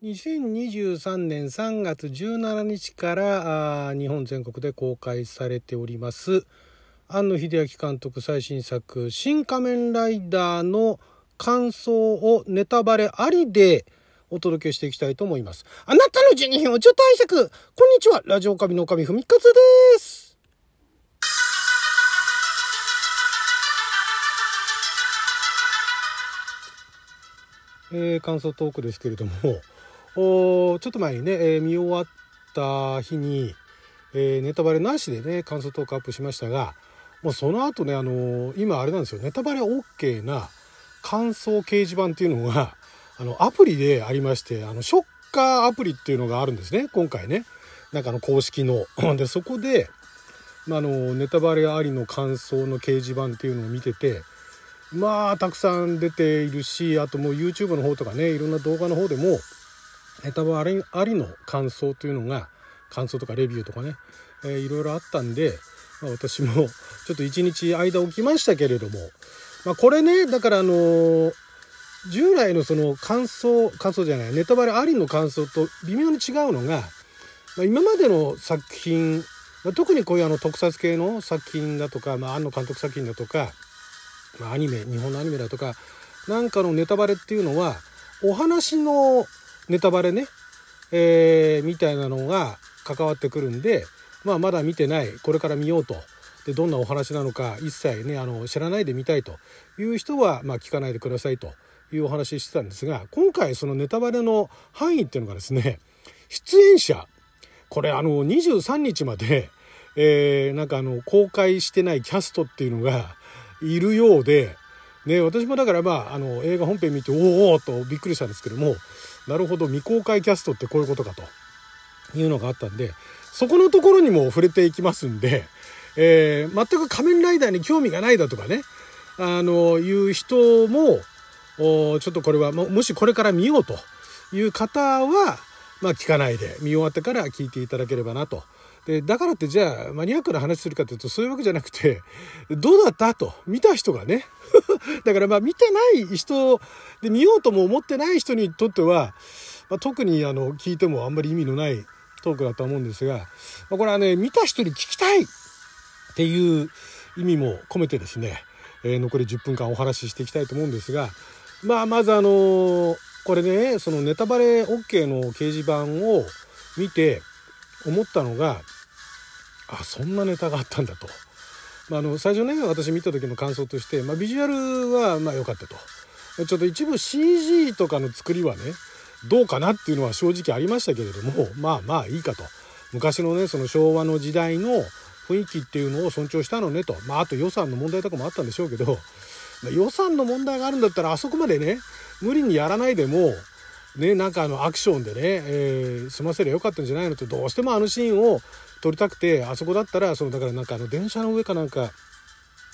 2023年3月17日から日本全国で公開されております。庵野秀明監督最新作「新仮面ライダー」の感想をネタバレありでお届けしていきたいと思います。あなたの12分をちょっと拝借。こんにちは。ラジオ神の神ふみかつです。えー、感想トークですけれども。ちょっと前にね、えー、見終わった日に、えー、ネタバレなしでね感想トークアップしましたがもうその後ねあのー、今あれなんですよネタバレ OK な感想掲示板っていうのがあのアプリでありましてあのショッカーアプリっていうのがあるんですね今回ねなんかの公式の。でそこで、まあ、あのネタバレありの感想の掲示板っていうのを見ててまあたくさん出ているしあともう YouTube の方とかねいろんな動画の方でもネタバレありの感想というのが感想とかレビューとかね、えー、いろいろあったんで、まあ、私もちょっと一日間置きましたけれども、まあ、これねだからあのー、従来のその感想感想じゃないネタバレありの感想と微妙に違うのが、まあ、今までの作品、まあ、特にこういうあの特撮系の作品だとか、まあ、庵野監督作品だとか、まあ、アニメ日本のアニメだとかなんかのネタバレっていうのはお話のネタバレね、えー、みたいなのが関わってくるんで、まあ、まだ見てない。これから見ようと。でどんなお話なのか一切ねあの知らないで見たいと。いう人は、まあ、聞かないでくださいと。いうお話してたんですが今回そのネタバレの範囲っていうのがですね出演者。これあの23日まで、えー、なんかあの公開してないキャストっていうのがいるようで、ね、私もだからまああの映画本編見ておーおとびっくりしたんですけどもなるほど未公開キャストってこういうことかというのがあったんでそこのところにも触れていきますんで、えー、全く仮面ライダーに興味がないだとかねあのいう人もちょっとこれはもしこれから見ようという方は、まあ、聞かないで見終わってから聞いていただければなと。でだからってじゃあマニアックな話するかというとそういうわけじゃなくてどうだったと見た人がね。だからまあ見てない人で見ようとも思ってない人にとっては、まあ、特にあの聞いてもあんまり意味のないトークだと思うんですが、まあ、これはね見た人に聞きたいっていう意味も込めてですね、えー、残り10分間お話ししていきたいと思うんですがまあまずあのー、これねそのネタバレ OK の掲示板を見て思ったのがあそんなネタがあったんだと。まあ、あの最初ね私見た時の感想として、まあ、ビジュアルはまあ良かったと。ちょっと一部 CG とかの作りはねどうかなっていうのは正直ありましたけれどもまあまあいいかと。昔のねその昭和の時代の雰囲気っていうのを尊重したのねと。まああと予算の問題とかもあったんでしょうけど、まあ、予算の問題があるんだったらあそこまでね無理にやらないでもねなんかあのアクションでね、えー、済ませりゃよかったんじゃないのとどうしてもあのシーンを撮りたくてあそこだったらそのだからなんかあの電車の上かなんか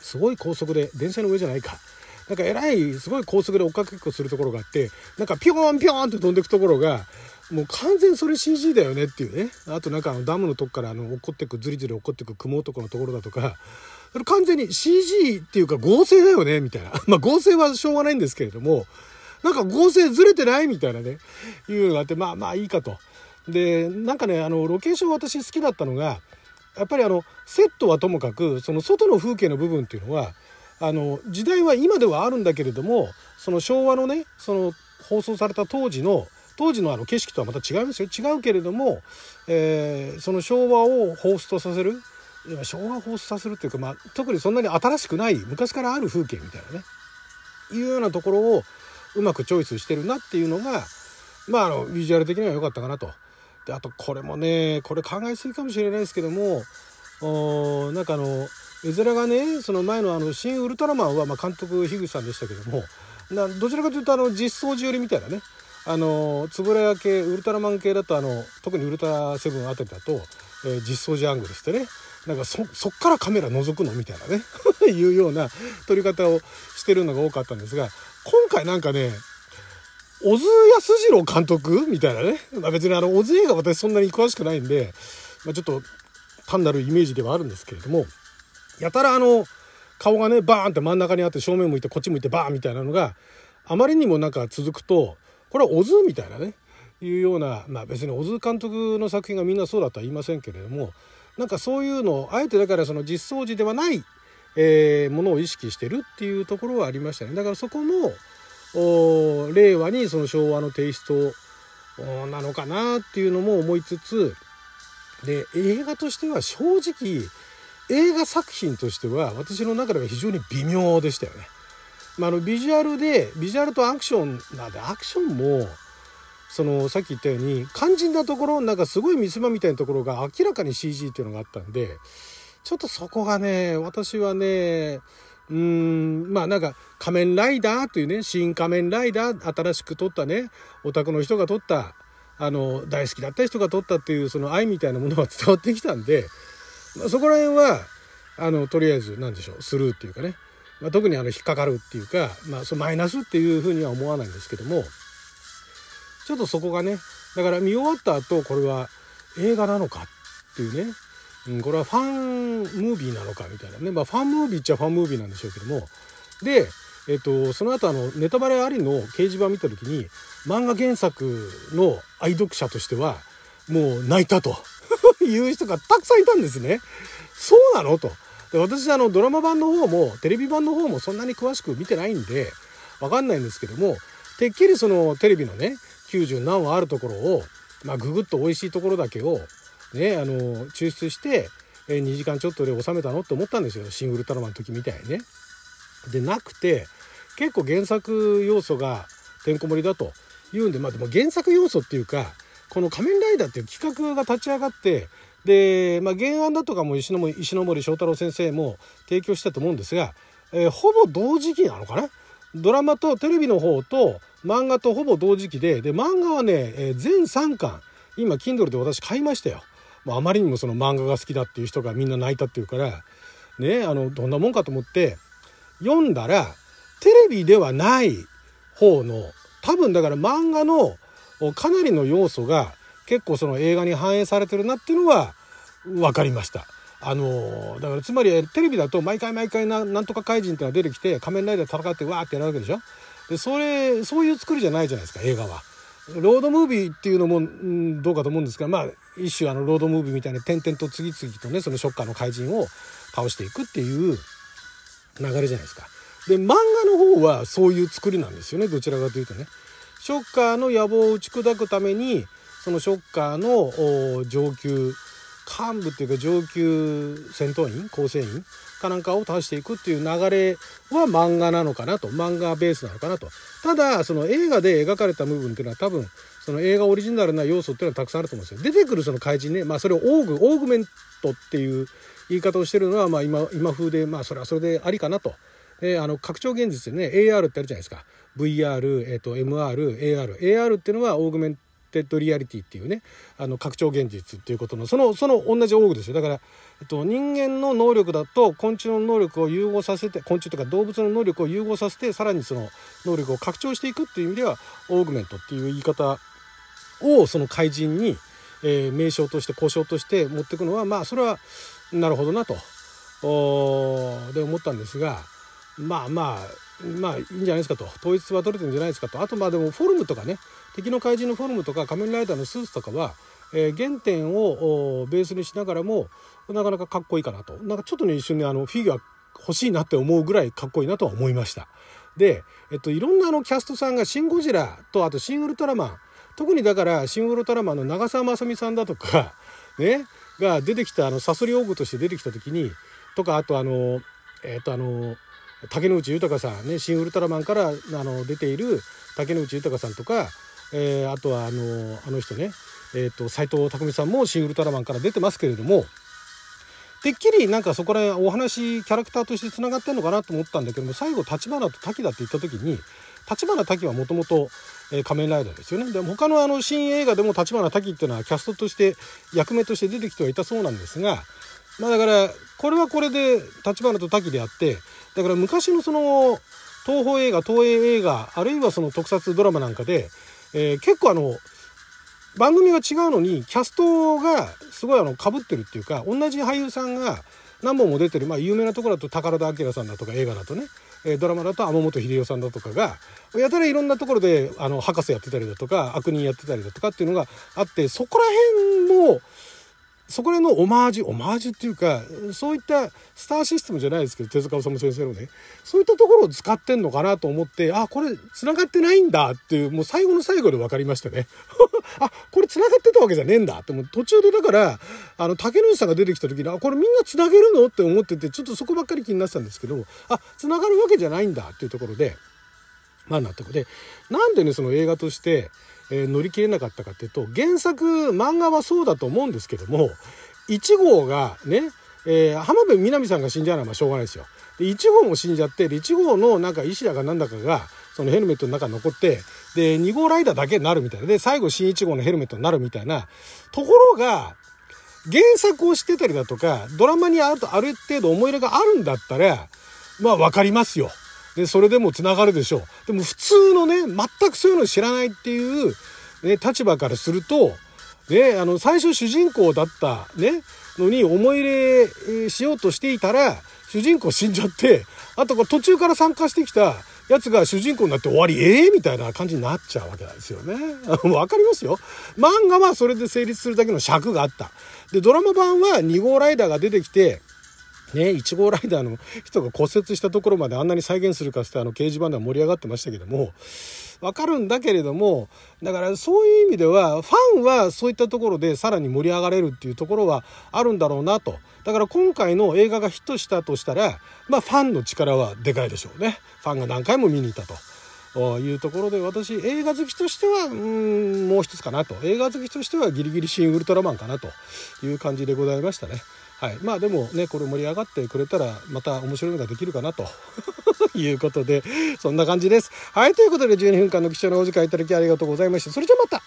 すごい高速で電車の上じゃないか。なんかえらいすごい高速で追っかけっこするところがあってなんかピョーンピョーンって飛んでくところがもう完全それ CG だよねっていうね。あとなんかあのダムのとこからあの落っこってくずりずり落っこってく雲男のところだとかそれ完全に CG っていうか合成だよねみたいな。まあ合成はしょうがないんですけれどもなんか合成ずれてないみたいなね。いうのがあってまあまあいいかと。でなんかねあのロケーション私好きだったのがやっぱりあのセットはともかくその外の風景の部分っていうのはあの時代は今ではあるんだけれどもその昭和のねその放送された当時の当時のあの景色とはまた違いますよ違うけれども、えー、その昭和を放出とさせる昭和を放出させるっていうか、まあ、特にそんなに新しくない昔からある風景みたいなねいうようなところをうまくチョイスしてるなっていうのがまああのビジュアル的には良かったかなと。であとこれもねこれ考えすぎかもしれないですけどもおなんかあの絵面がねその前のあの「新ウルトラマンは」まあ、監督樋口さんでしたけどもなどちらかというとあの実装時寄りみたいなねあの円谷系ウルトラマン系だとあの特にウルトラセブンあたりだと、えー、実装時アングルしてねなんかそそっからカメラ覗くのみたいなね いうような撮り方をしてるのが多かったんですが今回なんかね小津安二郎監督みたいなね。まあ、別にあの、小津映画私そんなに詳しくないんで、まあ、ちょっと単なるイメージではあるんですけれども、やたらあの、顔がね、バーンって真ん中にあって正面向いてこっち向いてバーンみたいなのがあまりにもなんか続くと、これは小津みたいなね、いうような、まあ、別に小津監督の作品がみんなそうだとは言いませんけれどもなんかそういうのをあえてだからその実相寺ではない、えー、ものを意識してるっていうところはありましたねだからそこも令和にその昭和のテイストなのかなっていうのも思いつつで映画としては正直映画作品としては私の中では非常に微妙でしたよね。まあ、あのビジュアルでビジュアルとアクションなんでアクションもそのさっき言ったように肝心なところなんかすごい見せ場みたいなところが明らかに CG っていうのがあったんでちょっとそこがね私はねうーん。まあなんか仮面ライダーというね新仮面ライダー新しく撮ったねオタクの人が撮ったあの大好きだった人が撮ったっていうその愛みたいなものが伝わってきたんで、まあ、そこら辺はあのとりあえず何でしょうスルーっていうかね、まあ、特にあの引っかかるっていうか、まあ、そのマイナスっていうふうには思わないんですけどもちょっとそこがねだから見終わった後これは映画なのかっていうね、うん、これはファンムービーなのかみたいなねまあファンムービーっちゃファンムービーなんでしょうけどもでえっと、その後あのネタバレありの掲示板見た時に漫画原作の愛読者としてはもう泣いたと いう人がたくさんいたんですね。そうなの？と。で私あのドラマ版の方もテレビ版の方もそんなに詳しく見てないんでわかんないんですけどもてっきりそのテレビのね90何話あるところを、まあ、ググッと美味しいところだけをねあの抽出してえ2時間ちょっとで収めたのって思ったんですよ「シン・グルトラマン」の時みたいにね。でなくて結構原作要素がてんこ盛りだというんでまあでも原作要素っていうかこの「仮面ライダー」っていう企画が立ち上がってで、まあ、原案だとかも石森石森章太郎先生も提供したと思うんですが、えー、ほぼ同時期なのかな？ドラマとテレビの方と漫画とほぼ同時期でで漫画はね、えー、全3巻今 Kindle で私買いましたよ。もうあまりにもその漫画が好きだっていう人がみんな泣いたっていうからねあのどんなもんかと思って読んだらテレビではない方の多分だから漫画のかなりの要素が結構その映画に反映されてるなっていうのは分かりました。あのだからつまりテレビだと毎回毎回ななんとか怪人ってのが出てきて仮面ライダー戦ってわーってやるわけでしょ？でそれそういう作りじゃないじゃないですか映画は。ロードムービーっていうのも、ん、どうかと思うんですがまあ一種あのロードムービーみたいな点々と次々とねそのショッカーの怪人を倒していくっていう流れじゃないですか。で漫画の方はそういう作りなんですよねどちらかというとね。ショッカーの野望を打ち砕くためにそのショッカーの上級幹部っていうか上級戦闘員構成員かなんかを倒していくっていう流れは漫画なのかなと漫画ベースなのかなと。ただその映画で描かれた部分っていうのは多分その映画オリジナルな要素っていうのはたくさんあると思うんですよ。出てくるその怪人ねまあそれをオーグオーグメントっていう言い方をしてるのはまあ今今風でまあそれはそれでありかなと。えー、あの拡張現実でね AR ってあるじゃないですか。VR、えーと、MR、AR AR っていうのは Augmented Reality っていうねあの拡張現実っていうことのそのその同じオーグですよ。だから、えっと、人間の能力だと昆虫の能力を融合させて昆虫とか動物の能力を融合させてさらにその能力を拡張していくっていう意味では augment っていう言い方をその怪人に、えー、名称として故障として持っていくのはまあそれはなるほどなと。で思ったんですがまあまあまあいいんじゃないですかと。統一は取れてるんじゃないですかと。あとまあでもフォルムとかね敵の怪人のフォルムとか仮面ライダーのスーツとかは、えー、原点をベースにしながらもなかなかかっこいいかなとなんかちょっとね一瞬ねあのフィギュア欲しいなって思うぐらいかっこいいなとは思いました。で、えっと、いろんなあのキャストさんが「シン・ゴジラ」とあと「シン・ウルトラマン」特にだから「シン・ウルトラマン」の長澤まさみさんだとか ねが出てきたあのサソリオーグとして出てきた時にとかあとあのえっとあの竹野内豊さんね「新ウルトラマン」からあの出ている竹野内豊さんとか、えー、あとはあのあの人ね。えーと、斎藤工さんも「新ウルトラマン」から出てますけれどもてっきりなんかそこら辺お話キャラクターとしてつながってんのかなと思ったんだけども最後立花と滝だって言った時に立花滝はもともと仮面ライダーですよね。で他のあの新映画でも立花滝っていうのはキャストとして役目として出てきてはいたそうなんですがまあだからこれはこれで立花と滝であってだから昔のその東宝映画東映映画あるいはその特撮ドラマなんかで、えー、結構あの番組が違うのにキャストがすごいあの被ってるっていうか同じ俳優さんが何本も出てる、まあ、有名なところだと宝田明さんだとか映画だとねえー、ドラマだと天本秀夫さんだとかがやたらいろんなところであの博士やってたりだとか悪人やってたりだとかっていうのがあってそこら辺もそこら辺のオマージュオマージュっていうかそういったスターシステムじゃないですけど手塚治虫先生のねそういったところを使ってんのかなと思ってあこれ繋がってないんだっていうもう最後の最後で分かりましたね。あこれ繋がってたわけじゃねえんだってもう。途中でだからあの竹野内さんが出てきた時にあこれみんな繋げるのって思っててちょっとそこばっかり気になってたんですけどあ繋がるわけじゃないんだっていうところでまあ納得。でなんでねその映画としてえー、乗り切れなかったかっていうと原作漫画はそうだと思うんですけども1号がね、えー、浜辺美波さんが死んじゃうのはしょうがないですよ。で1号も死んじゃってで1号のなんか石田かなんだかがそのヘルメットの中に残ってで2号ライダーだけになるみたいなで最後新1号のヘルメットになるみたいなところが原作を知ってたりだとかドラマにあるとある程度思い入れがあるんだったらまあ分かりますよ。で、それでも繋がるでしょう。でも普通のね、全くそういうの知らないっていう、ね、立場からすると、ね、あの、最初主人公だったね、のに思い入れしようとしていたら、主人公死んじゃって、あと途中から参加してきたやつが主人公になって終わり、ええー、みたいな感じになっちゃうわけなんですよね。わかりますよ。漫画はそれで成立するだけの尺があった。で、ドラマ版は2号ライダーが出てきて、ね、1号ライダーの人が骨折したところまであんなに再現するかってあの掲示板では盛り上がってましたけども、わかるんだけれども、だからそういう意味では、ファンはそういったところでさらに盛り上がれるっていうところはあるんだろうなと。だから今回の映画がヒットしたとしたら、まあファンの力はでかいでしょうね。ファンが何回も見に行ったと。いうところで私映画好きとしてはうんもう一つかなと映画好きとしてはギリギリ新ウルトラマンかなという感じでございましたね。はい、まあでもねこれ盛り上がってくれたらまた面白いのができるかなと いうことでそんな感じです。はいということで12分間の貴重なお時間いただきありがとうございました。それじゃまた